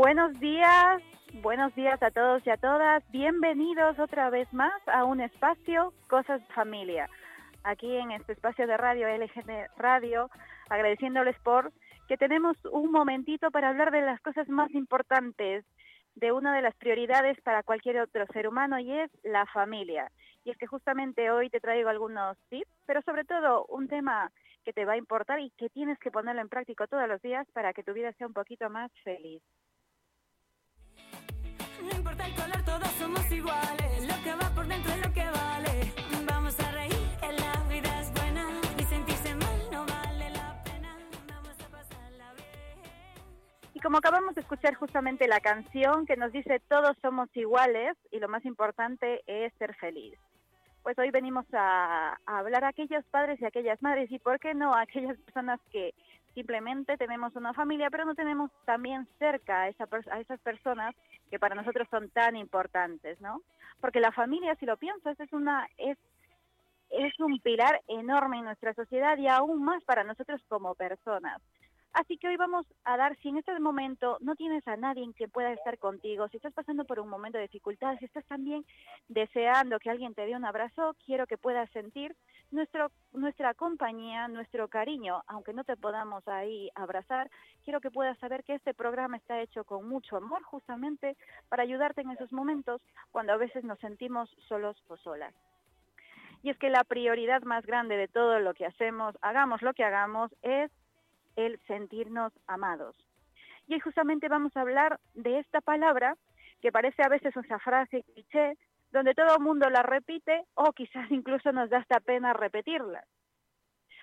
Buenos días, buenos días a todos y a todas. Bienvenidos otra vez más a un espacio Cosas Familia. Aquí en este espacio de radio LGN Radio, agradeciéndoles por que tenemos un momentito para hablar de las cosas más importantes, de una de las prioridades para cualquier otro ser humano y es la familia. Y es que justamente hoy te traigo algunos tips, pero sobre todo un tema que te va a importar y que tienes que ponerlo en práctica todos los días para que tu vida sea un poquito más feliz. No importa el color, todos somos iguales. Lo que va por dentro es lo que vale. Vamos a reír, que la vida es buena. Y sentirse mal no vale la pena. Vamos a pasarla bien. Y como acabamos de escuchar justamente la canción que nos dice todos somos iguales y lo más importante es ser feliz. Pues hoy venimos a, a hablar a aquellos padres y aquellas madres y por qué no a aquellas personas que simplemente tenemos una familia pero no tenemos también cerca a, esa a esas personas que para nosotros son tan importantes, ¿no? Porque la familia, si lo piensas, es una es es un pilar enorme en nuestra sociedad y aún más para nosotros como personas. Así que hoy vamos a dar, si en este momento no tienes a nadie que pueda estar contigo, si estás pasando por un momento de dificultad, si estás también deseando que alguien te dé un abrazo, quiero que puedas sentir nuestro, nuestra compañía, nuestro cariño, aunque no te podamos ahí abrazar, quiero que puedas saber que este programa está hecho con mucho amor justamente para ayudarte en esos momentos cuando a veces nos sentimos solos o solas. Y es que la prioridad más grande de todo lo que hacemos, hagamos lo que hagamos, es el sentirnos amados. Y justamente vamos a hablar de esta palabra que parece a veces una frase cliché, donde todo el mundo la repite o quizás incluso nos da hasta pena repetirla.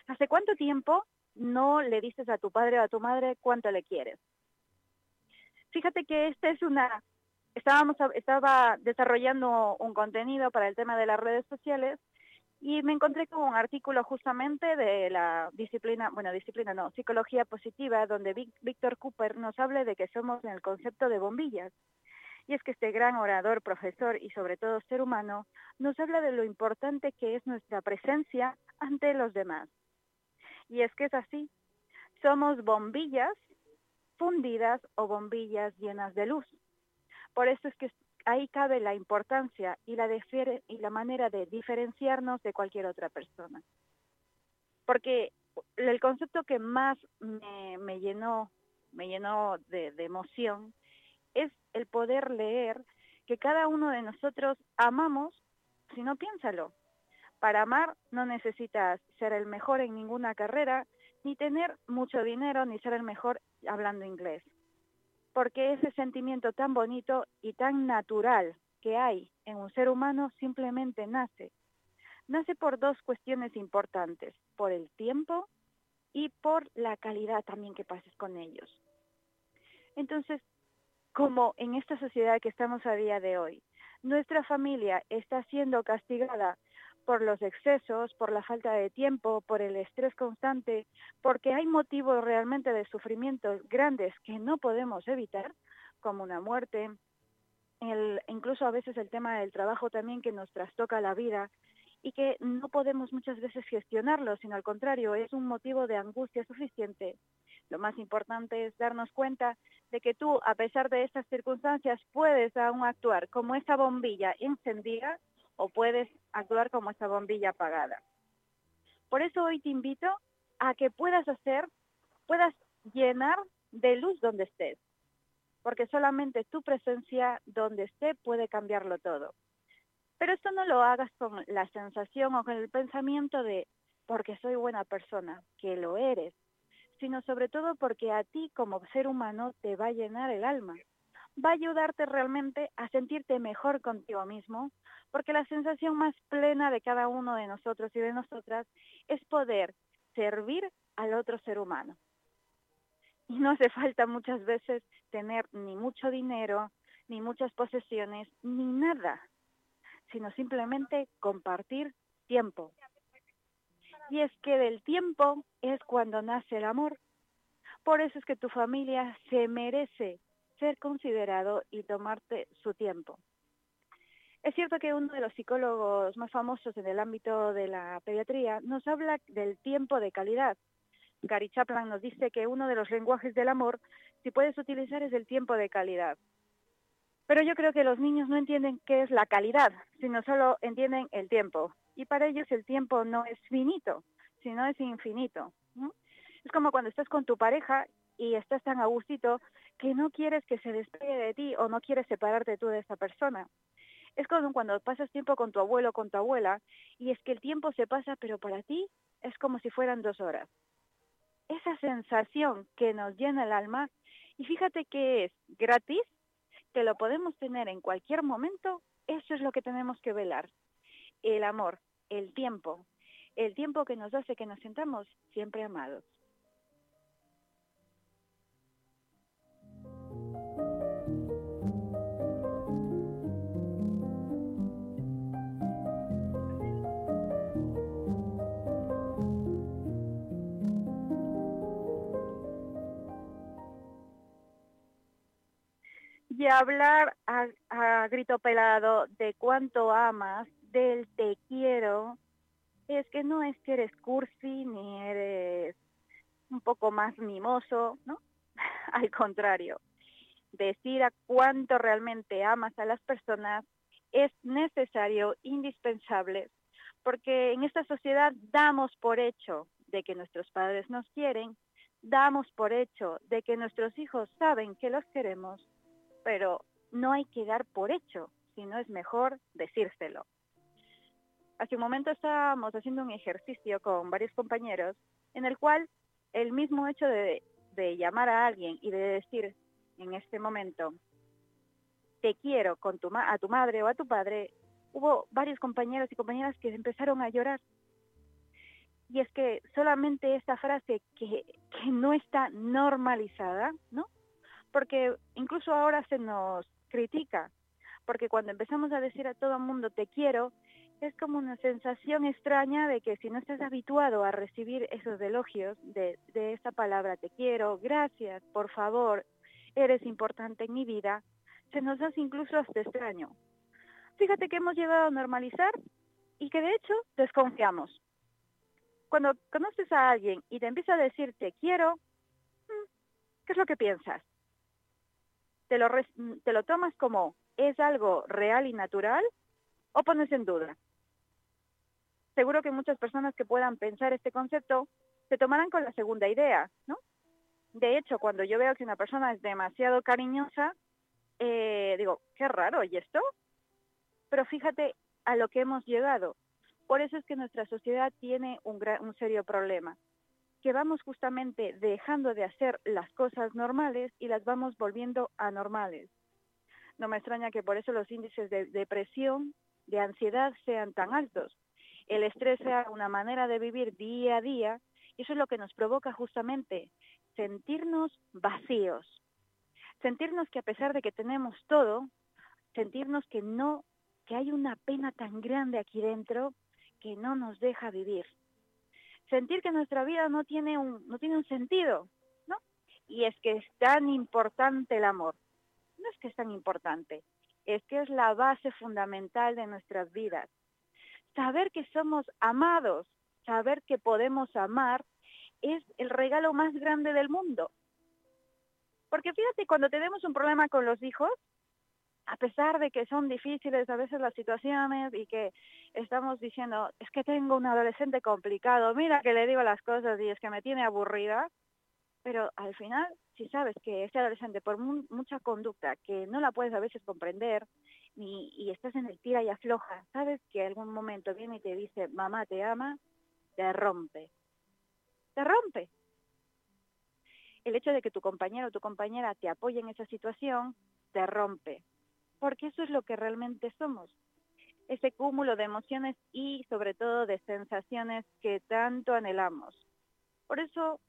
¿Hace cuánto tiempo no le dices a tu padre o a tu madre cuánto le quieres? Fíjate que esta es una estábamos estaba desarrollando un contenido para el tema de las redes sociales y me encontré con un artículo justamente de la disciplina, bueno, disciplina no, psicología positiva, donde Víctor Cooper nos habla de que somos en el concepto de bombillas. Y es que este gran orador, profesor y sobre todo ser humano nos habla de lo importante que es nuestra presencia ante los demás. Y es que es así. Somos bombillas fundidas o bombillas llenas de luz. Por eso es que ahí cabe la importancia y la, y la manera de diferenciarnos de cualquier otra persona. Porque el concepto que más me, me llenó, me llenó de, de emoción es el poder leer que cada uno de nosotros amamos, si no piénsalo. Para amar no necesitas ser el mejor en ninguna carrera, ni tener mucho dinero, ni ser el mejor hablando inglés porque ese sentimiento tan bonito y tan natural que hay en un ser humano simplemente nace. Nace por dos cuestiones importantes, por el tiempo y por la calidad también que pases con ellos. Entonces, como en esta sociedad que estamos a día de hoy, nuestra familia está siendo castigada por los excesos, por la falta de tiempo, por el estrés constante, porque hay motivos realmente de sufrimientos grandes que no podemos evitar, como una muerte, el, incluso a veces el tema del trabajo también que nos trastoca la vida y que no podemos muchas veces gestionarlo, sino al contrario, es un motivo de angustia suficiente. Lo más importante es darnos cuenta de que tú, a pesar de estas circunstancias, puedes aún actuar como esa bombilla encendida o puedes actuar como esa bombilla apagada. Por eso hoy te invito a que puedas hacer, puedas llenar de luz donde estés, porque solamente tu presencia donde esté puede cambiarlo todo. Pero esto no lo hagas con la sensación o con el pensamiento de porque soy buena persona, que lo eres, sino sobre todo porque a ti como ser humano te va a llenar el alma, va a ayudarte realmente a sentirte mejor contigo mismo, porque la sensación más plena de cada uno de nosotros y de nosotras es poder servir al otro ser humano. Y no hace falta muchas veces tener ni mucho dinero, ni muchas posesiones, ni nada, sino simplemente compartir tiempo. Y es que del tiempo es cuando nace el amor. Por eso es que tu familia se merece ser considerado y tomarte su tiempo. Es cierto que uno de los psicólogos más famosos en el ámbito de la pediatría nos habla del tiempo de calidad. Gary Chapman nos dice que uno de los lenguajes del amor, si puedes utilizar, es el tiempo de calidad. Pero yo creo que los niños no entienden qué es la calidad, sino solo entienden el tiempo. Y para ellos el tiempo no es finito, sino es infinito. Es como cuando estás con tu pareja y estás tan a gustito que no quieres que se despegue de ti o no quieres separarte tú de esa persona. Es como cuando pasas tiempo con tu abuelo o con tu abuela y es que el tiempo se pasa, pero para ti es como si fueran dos horas. Esa sensación que nos llena el alma, y fíjate que es gratis, que lo podemos tener en cualquier momento, eso es lo que tenemos que velar. El amor, el tiempo, el tiempo que nos hace que nos sintamos siempre amados. Y hablar a, grito pelado de cuánto amas, del te quiero, es que no es que eres cursi ni eres un poco más mimoso, ¿no? Al contrario, decir a cuánto realmente amas a las personas es necesario, indispensable, porque en esta sociedad damos por hecho de que nuestros padres nos quieren, damos por hecho de que nuestros hijos saben que los queremos pero no hay que dar por hecho, sino es mejor decírselo. Hace un momento estábamos haciendo un ejercicio con varios compañeros en el cual el mismo hecho de, llamar a alguien y de decir en este momento, te quiero con tu a tu madre o a tu padre, hubo varios compañeros y compañeras que empezaron a llorar. Y es que solamente esta frase que, que no está normalizada, ¿no? Porque incluso ahora se nos critica, porque cuando empezamos a decir a todo el mundo te quiero, es como una sensación extraña de que si no estás habituado a recibir esos elogios de, de esa palabra te quiero, gracias, por favor, eres importante en mi vida, se nos hace incluso hasta extraño. Fíjate que hemos llegado a normalizar y que de hecho desconfiamos. Cuando conoces a alguien y te empieza a decir te quiero, mm, ¿qué es lo que piensas? Te lo, te lo tomas como es algo real y natural o pones en duda. Seguro que muchas personas que puedan pensar este concepto se tomarán con la segunda idea, ¿no? De hecho, cuando yo veo que una persona es demasiado cariñosa, eh, digo, qué raro, ¿y esto? Pero fíjate a lo que hemos llegado. Por eso es que nuestra sociedad tiene un, un serio problema que vamos justamente dejando de hacer las cosas normales y las vamos volviendo anormales. No me extraña que por eso los índices de depresión, de ansiedad sean tan altos. El estrés sea una manera de vivir día a día y eso es lo que nos provoca justamente sentirnos vacíos. Sentirnos que a pesar de que tenemos todo, sentirnos que no, que hay una pena tan grande aquí dentro que no nos deja vivir sentir que nuestra vida no tiene un, no tiene un sentido, ¿no? Y es que es tan importante el amor. No es que es tan importante, es que es la base fundamental de nuestras vidas. Saber que somos amados, saber que podemos amar, es el regalo más grande del mundo. Porque fíjate, cuando tenemos un problema con los hijos, a pesar de que son difíciles a veces las situaciones y que estamos diciendo, es que tengo un adolescente complicado, mira que le digo las cosas y es que me tiene aburrida, pero al final, si sabes que ese adolescente, por mucha conducta que no la puedes a veces comprender ni, y estás en el tira y afloja, sabes que algún momento viene y te dice, mamá te ama, te rompe. Te rompe. El hecho de que tu compañero o tu compañera te apoye en esa situación te rompe, porque eso es lo que realmente somos, ese cúmulo de emociones y sobre todo de sensaciones que tanto anhelamos. Por eso,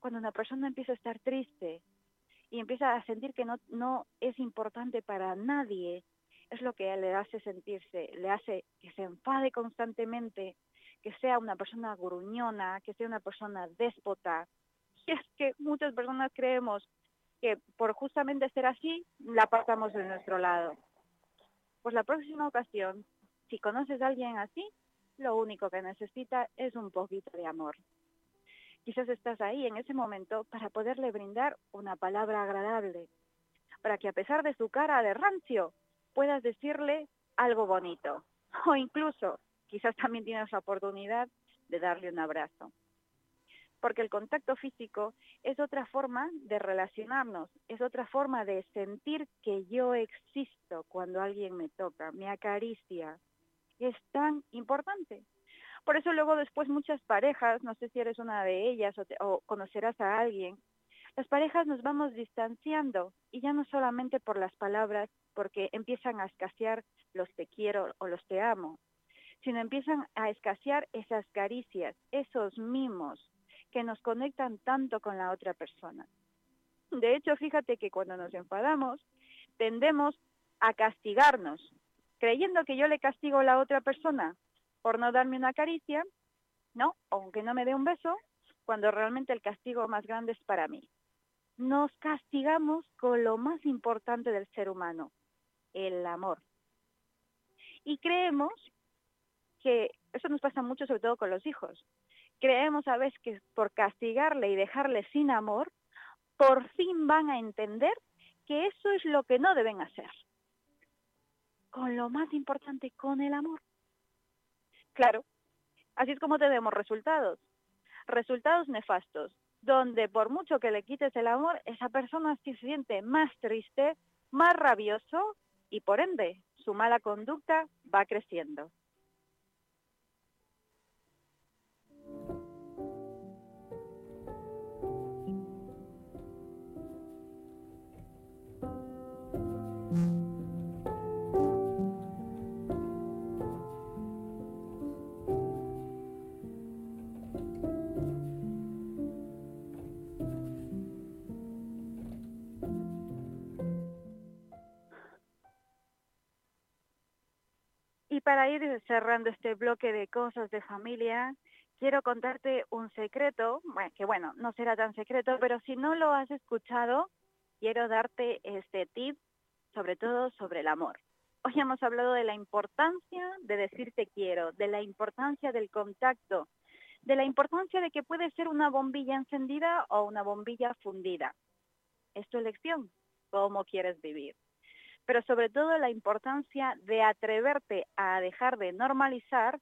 cuando una persona empieza a estar triste y empieza a sentir que no, no es importante para nadie, es lo que le hace sentirse, le hace que se enfade constantemente, que sea una persona gruñona, que sea una persona déspota. Y es que muchas personas creemos que por justamente ser así, la pasamos de nuestro lado. Pues la próxima ocasión, si conoces a alguien así, lo único que necesita es un poquito de amor. Quizás estás ahí en ese momento para poderle brindar una palabra agradable, para que a pesar de su cara de rancio, puedas decirle algo bonito. O incluso, quizás también tienes la oportunidad de darle un abrazo. Porque el contacto físico es otra forma de relacionarnos, es otra forma de sentir que yo existo cuando alguien me toca, me acaricia. Es tan importante. Por eso luego después muchas parejas, no sé si eres una de ellas o, conocerás a alguien, las parejas nos vamos distanciando y ya no solamente por las palabras, porque empiezan a escasear los te quiero o los te amo, sino empiezan a escasear esas caricias, esos mimos que nos conectan tanto con la otra persona. De hecho, fíjate que cuando nos enfadamos, tendemos a castigarnos, creyendo que yo le castigo a la otra persona por no darme una caricia, ¿no? Aunque no me dé un beso, cuando realmente el castigo más grande es para mí. Nos castigamos con lo más importante del ser humano, el amor. Y creemos que, eso nos pasa mucho sobre todo con los hijos, creemos a veces que por castigarle y dejarle sin amor, por fin van a entender que eso es lo que no deben hacer. Con lo más importante, con el amor. Claro, así es como tenemos resultados. Resultados nefastos, donde por mucho que le quites el amor, esa persona se siente más triste, más rabioso y por ende su mala conducta va creciendo. Para ir cerrando este bloque de cosas de familia, quiero contarte un secreto, que bueno, no será tan secreto, pero si no lo has escuchado, quiero darte este tip, sobre todo sobre el amor. Hoy hemos hablado de la importancia de decir te quiero, de la importancia del contacto, de la importancia de que puede ser una bombilla encendida o una bombilla fundida. Es tu elección, cómo quieres vivir pero sobre todo la importancia de atreverte a dejar de normalizar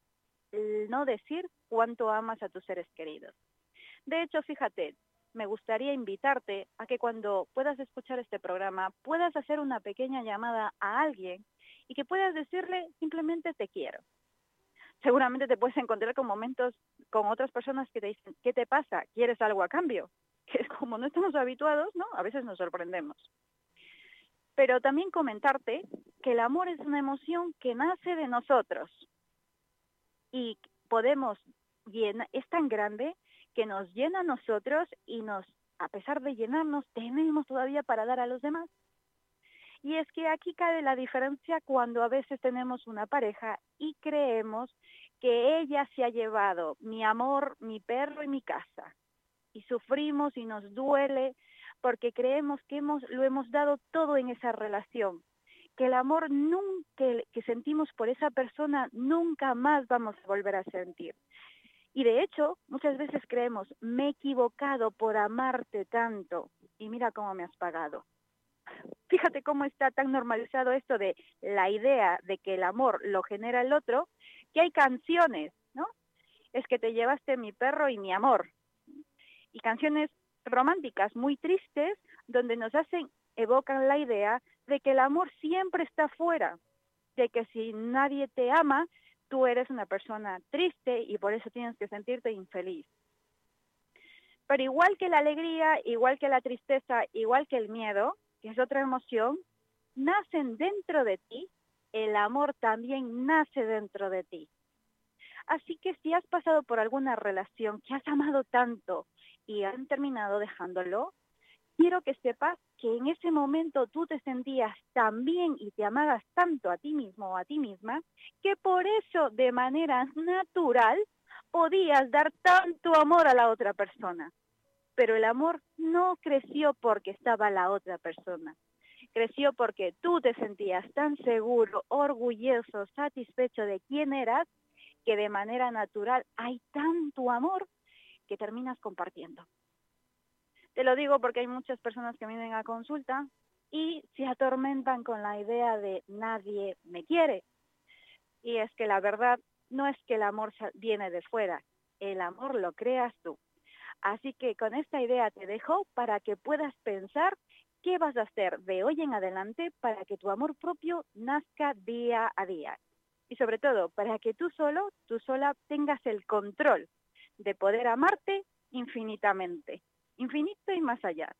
el no decir cuánto amas a tus seres queridos. De hecho, fíjate, me gustaría invitarte a que cuando puedas escuchar este programa puedas hacer una pequeña llamada a alguien y que puedas decirle simplemente te quiero. Seguramente te puedes encontrar con momentos con otras personas que te dicen, ¿qué te pasa? ¿Quieres algo a cambio? Que como no estamos habituados, ¿no? A veces nos sorprendemos pero también comentarte que el amor es una emoción que nace de nosotros y podemos llenar, es tan grande que nos llena a nosotros y nos, a pesar de llenarnos, tenemos todavía para dar a los demás. Y es que aquí cae la diferencia cuando a veces tenemos una pareja y creemos que ella se ha llevado mi amor, mi perro y mi casa. Y sufrimos y nos duele porque creemos que hemos, lo hemos dado todo en esa relación, que el amor nunca, que sentimos por esa persona nunca más vamos a volver a sentir. Y de hecho, muchas veces creemos, me he equivocado por amarte tanto y mira cómo me has pagado. Fíjate cómo está tan normalizado esto de la idea de que el amor lo genera el otro, que hay canciones, ¿no? Es que te llevaste mi perro y mi amor. Canciones románticas muy tristes donde nos hacen, evocan la idea de que el amor siempre está fuera, de que si nadie te ama, tú eres una persona triste y por eso tienes que sentirte infeliz. Pero igual que la alegría, igual que la tristeza, igual que el miedo, que es otra emoción, nacen dentro de ti, el amor también nace dentro de ti. Así que si has pasado por alguna relación que has amado tanto y han terminado dejándolo, quiero que sepas que en ese momento tú te sentías tan bien y te amabas tanto a ti mismo o a ti misma, que por eso de manera natural podías dar tanto amor a la otra persona. Pero el amor no creció porque estaba la otra persona. Creció porque tú te sentías tan seguro, orgulloso, satisfecho de quién eras, que de manera natural hay tanto amor que terminas compartiendo. Te lo digo porque hay muchas personas que vienen a consulta y se atormentan con la idea de nadie me quiere. Y es que la verdad no es que el amor viene de fuera, el amor lo creas tú. Así que con esta idea te dejo para que puedas pensar qué vas a hacer de hoy en adelante para que tu amor propio nazca día a día y sobre todo para que tú solo, tú sola tengas el control de poder amarte infinitamente, infinito y más allá.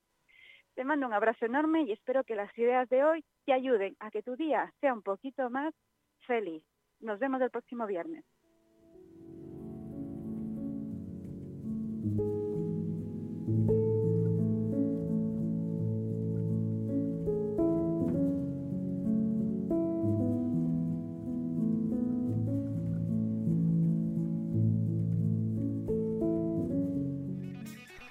Te mando un abrazo enorme y espero que las ideas de hoy te ayuden a que tu día sea un poquito más feliz. Nos vemos el próximo viernes.